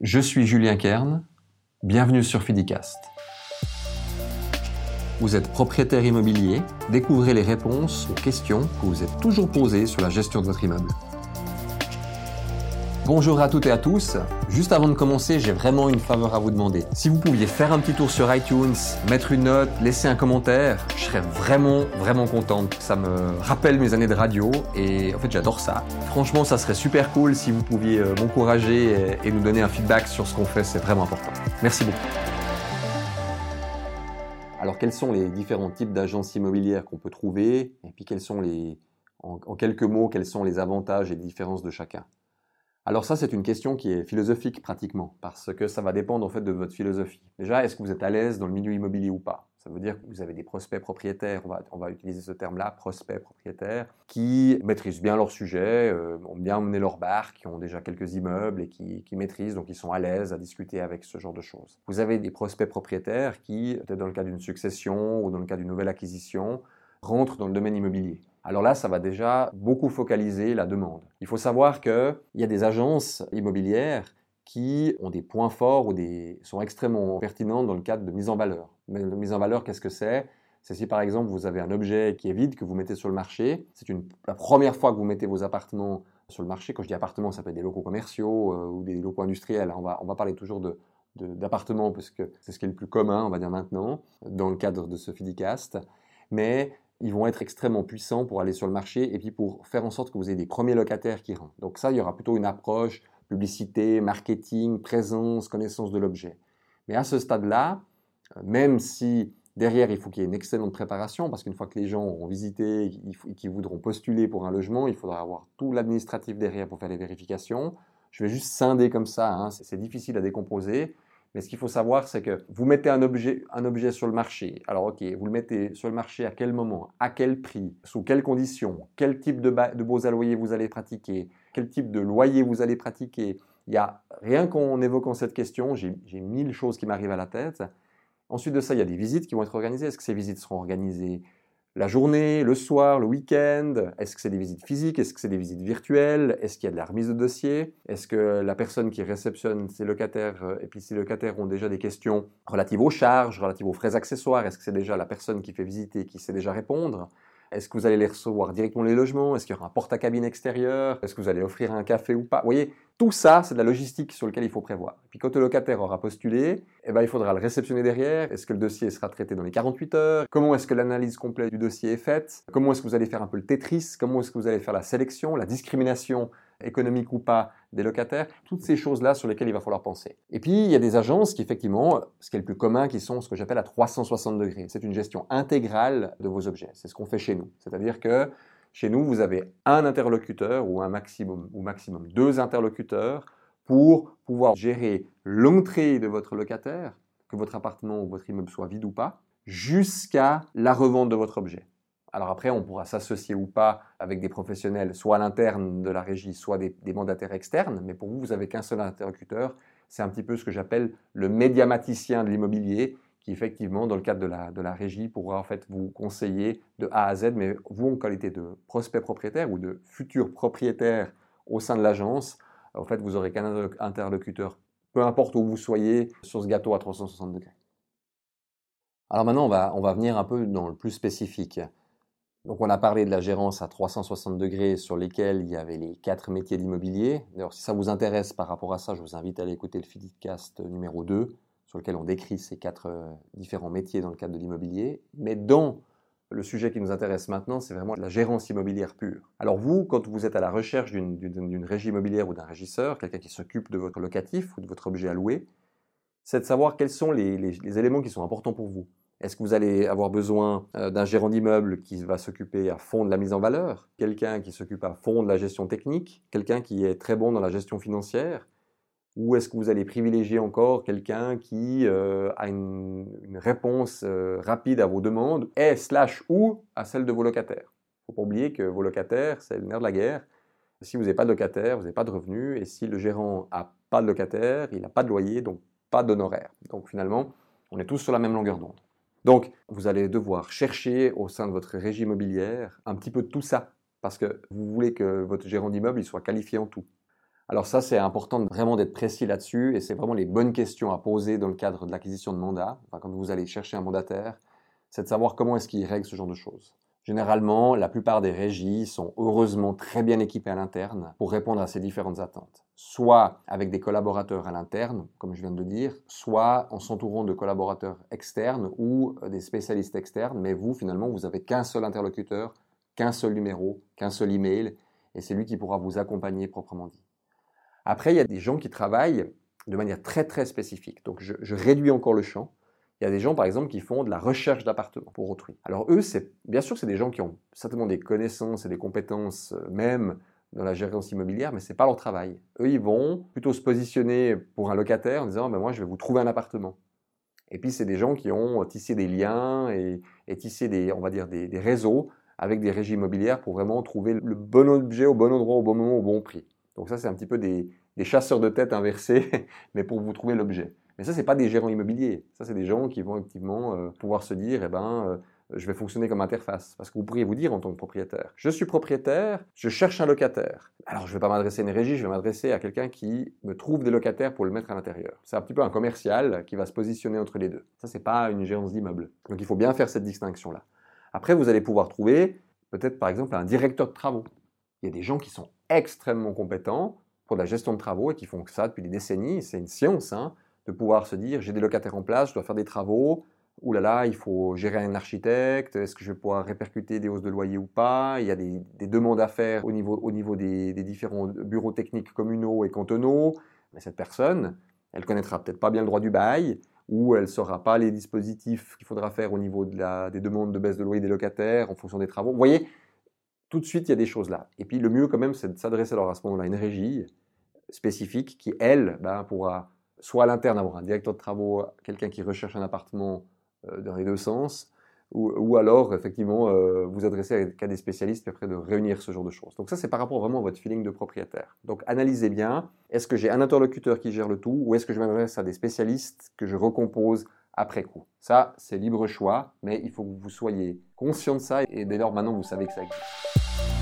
Je suis Julien Kern, bienvenue sur Fidicast. Vous êtes propriétaire immobilier, découvrez les réponses aux questions que vous êtes toujours posées sur la gestion de votre immeuble. Bonjour à toutes et à tous. Juste avant de commencer, j'ai vraiment une faveur à vous demander. Si vous pouviez faire un petit tour sur iTunes, mettre une note, laisser un commentaire, je serais vraiment, vraiment contente. Ça me rappelle mes années de radio et en fait j'adore ça. Franchement, ça serait super cool si vous pouviez euh, m'encourager et, nous donner un feedback sur ce qu'on fait, c'est vraiment important. Merci beaucoup. Alors quels sont les différents types d'agences immobilières qu'on peut trouver? Et puis quels sont les, en quelques mots, quels sont les avantages et les différences de chacun? Alors ça, c'est une question qui est philosophique pratiquement, parce que ça va dépendre en fait de votre philosophie. Déjà, est-ce que vous êtes à l'aise dans le milieu immobilier ou pas? Ça veut dire que vous avez des prospects propriétaires, on va, utiliser ce terme-là, prospects propriétaires, qui maîtrisent bien leur sujet, euh, ont bien mené leur barque, qui ont déjà quelques immeubles et qui, maîtrisent, donc ils sont à l'aise à discuter avec ce genre de choses. Vous avez des prospects propriétaires qui, peut-être dans le cas d'une succession ou dans le cas d'une nouvelle acquisition, rentrent dans le domaine immobilier alors là, ça va déjà beaucoup focaliser la demande. Il faut savoir qu'il y a des agences immobilières qui ont des points forts ou des, sont extrêmement pertinentes dans le cadre de mise en valeur. Mais la mise en valeur, qu'est-ce que c'est? C'est si par exemple vous avez un objet qui est vide que vous mettez sur le marché, c'est la première fois que vous mettez vos appartements sur le marché. Quand je dis appartements, ça peut être des locaux commerciaux euh, ou des locaux industriels. On va, on va parler toujours de, d'appartements parce que c'est ce qui est le plus commun, on va dire maintenant, dans le cadre de ce Fidicast. Mais ils vont être extrêmement puissants pour aller sur le marché et puis pour faire en sorte que vous ayez des premiers locataires qui rentrent. Donc ça, il y aura plutôt une approche publicité, marketing, présence, connaissance de l'objet. Mais à ce stade-là, euh, même si derrière, il faut qu'il y ait une excellente préparation, parce qu'une fois que les gens auront visité et qu'ils voudront postuler pour un logement, il faudra avoir tout l'administratif derrière pour faire les vérifications. Je vais juste scinder comme ça, hein. c'est difficile à décomposer. Mais ce qu'il faut savoir, c'est que vous mettez un objet, un objet sur le marché. Alors, ok, vous le mettez sur le marché à quel moment, à quel prix, sous quelles conditions, quel type de, de beaux loyer vous allez pratiquer, quel type de loyer vous allez pratiquer. Il y a rien qu'en évoquant cette question, j'ai mille choses qui m'arrivent à la tête. Ensuite de ça, il y a des visites qui vont être organisées. Est-ce que ces visites seront organisées la journée, le soir, le week-end? Est-ce que c'est des visites physiques? Est-ce que c'est des visites virtuelles? Est-ce qu'il y a de la remise de dossier Est-ce que la personne qui réceptionne ses locataires, euh, et puis ces locataires ont déjà des questions relatives aux charges, relatives aux frais accessoires? Est-ce que c'est déjà la personne qui fait visiter qui sait déjà répondre? Est-ce que vous allez les recevoir directement les logements? Est-ce qu'il y aura un porte-à-cabine extérieur? Est-ce que vous allez offrir un café ou pas? Vous voyez, tout ça, c'est de la logistique sur laquelle il faut prévoir. Et puis quand le locataire aura postulé, eh ben, il faudra le réceptionner derrière. Est-ce que le dossier sera traité dans les 48 heures? Comment est-ce que l'analyse complète du dossier est faite? Comment est-ce que vous allez faire un peu le Tetris? Comment est-ce que vous allez faire la sélection, la discrimination économique ou pas des locataires, toutes ces choses-là sur lesquelles il va falloir penser. Et puis, il y a des agences qui, effectivement, ce qui est le plus commun, qui sont ce que j'appelle à 360 degrés. C'est une gestion intégrale de vos objets. C'est ce qu'on fait chez nous. C'est-à-dire que chez nous, vous avez un interlocuteur ou un maximum, ou maximum deux interlocuteurs pour pouvoir gérer l'entrée de votre locataire, que votre appartement ou votre immeuble soit vide ou pas, jusqu'à la revente de votre objet. Alors après, on pourra s'associer ou pas avec des professionnels, soit à l'interne de la régie, soit des, mandataires externes, mais pour vous, vous n'avez qu'un seul interlocuteur. C'est un petit peu ce que j'appelle le médiamaticien de l'immobilier, qui effectivement, dans le cadre de la, régie, pourra en fait vous conseiller de A à Z, mais vous, en qualité de prospect propriétaire ou de futur propriétaire au sein de l'agence, en fait, vous aurez qu'un interlocuteur, peu importe où vous soyez, sur ce gâteau à 360 degrés. Alors maintenant, on va venir un peu dans le plus spécifique. Donc on a parlé de la gérance à 360 degrés sur lesquels il y avait les quatre métiers d'immobilier. D'ailleurs, si ça vous intéresse par rapport à ça, je vous invite à aller écouter le Fidicast numéro 2 sur lequel on décrit ces quatre euh, différents métiers dans le cadre de l'immobilier. Mais dans le sujet qui nous intéresse maintenant, c'est vraiment la gérance immobilière pure. Alors vous, quand vous êtes à la recherche d'une régie immobilière ou d'un régisseur, quelqu'un qui s'occupe de votre locatif ou de votre objet à louer, c'est de savoir quels sont les éléments qui sont importants pour vous. Est-ce que vous allez avoir besoin euh, d'un gérant d'immeuble qui va s'occuper à fond de la mise en valeur, quelqu'un qui s'occupe à fond de la gestion technique, quelqu'un qui est très bon dans la gestion financière? Ou est-ce que vous allez privilégier encore quelqu'un qui euh, a une, réponse euh, rapide à vos demandes et slash ou à celle de vos locataires? Faut pas oublier que vos locataires, c'est le nerf de la guerre. Si vous n'avez pas de locataire, vous n'avez pas de revenus, et si le gérant n'a pas de locataire, il n'a pas de loyer, donc pas d'honoraires. Donc finalement, on est tous sur la même longueur d'onde. Donc, vous allez devoir chercher au sein de votre régie immobilière un petit peu de tout ça, parce que vous voulez que votre gérant d'immeuble soit qualifié en tout. Alors ça, c'est important vraiment d'être précis là-dessus et c'est vraiment les bonnes questions à poser dans le cadre de l'acquisition de mandat, quand vous allez chercher un mandataire, c'est de savoir comment est-ce qu'il règle ce genre de choses. Généralement, la plupart des régies sont heureusement très bien équipées à l'interne pour répondre à ces différentes attentes. Soit avec des collaborateurs à l'interne, comme je viens de le dire, soit en s'entourant de collaborateurs externes ou des spécialistes externes, mais vous, finalement, vous n'avez qu'un seul interlocuteur, qu'un seul numéro, qu'un seul email, et c'est lui qui pourra vous accompagner proprement dit. Après, il y a des gens qui travaillent de manière très très spécifique. Donc je, je réduis encore le champ. Il y a des gens, par exemple, qui font de la recherche d'appartements pour autrui. Alors eux, c'est bien sûr, c'est des gens qui ont certainement des connaissances et des compétences euh, même dans la gérance immobilière, mais ce n'est pas leur travail. Eux, ils vont plutôt se positionner pour un locataire en disant, ben moi, je vais vous trouver un appartement. Et puis, c'est des gens qui ont tissé des liens et, tissé des, on va dire, des, réseaux avec des régies immobilières pour vraiment trouver le bon objet au bon endroit, au bon moment, au bon prix. Donc ça, c'est un petit peu des, chasseurs de tête inversés, mais pour vous trouver l'objet. Mais ça, c'est pas des gérants immobiliers. Ça, c'est des gens qui vont effectivement euh, pouvoir se dire, eh ben, euh, je vais fonctionner comme interface. Parce que vous pourriez vous dire en tant que propriétaire, je suis propriétaire, je cherche un locataire. Alors, je ne vais pas m'adresser à une régie, je vais m'adresser à quelqu'un qui me trouve des locataires pour le mettre à l'intérieur. C'est un petit peu un commercial qui va se positionner entre les deux. Ça, c'est pas une gérance d'immeuble. Donc, il faut bien faire cette distinction-là. Après, vous allez pouvoir trouver peut-être par exemple un directeur de travaux. Il y a des gens qui sont extrêmement compétents pour la gestion de travaux et qui font ça depuis des décennies. C'est une science. Hein de pouvoir se dire j'ai des locataires en place, je dois faire des travaux, ou là là, il faut gérer un architecte, est-ce que je vais pouvoir répercuter des hausses de loyer ou pas? Il y a des, demandes à faire au niveau, au niveau des, différents bureaux techniques communaux et cantonaux, mais cette personne, elle connaîtra peut-être pas bien le droit du bail, ou elle ne saura pas les dispositifs qu'il faudra faire au niveau de la, des demandes de baisse de loyer des locataires en fonction des travaux. Vous voyez, tout de suite, il y a des choses là. Et puis le mieux quand même, c'est de s'adresser à ce moment-là à une régie spécifique qui, elle, ben, pourra soit à l'interne avoir un directeur de travaux, quelqu'un qui recherche un appartement les deux sens, ou, alors effectivement euh, vous adresser à, des spécialistes puis après de réunir ce genre de choses. Donc ça c'est par rapport vraiment à votre feeling de propriétaire. Donc analysez bien, est-ce que j'ai un interlocuteur qui gère le tout ou est-ce que je m'adresse à des spécialistes que je recompose après coup? Ça c'est libre choix, mais il faut que vous soyez conscient de ça et dès lors maintenant vous savez que ça existe.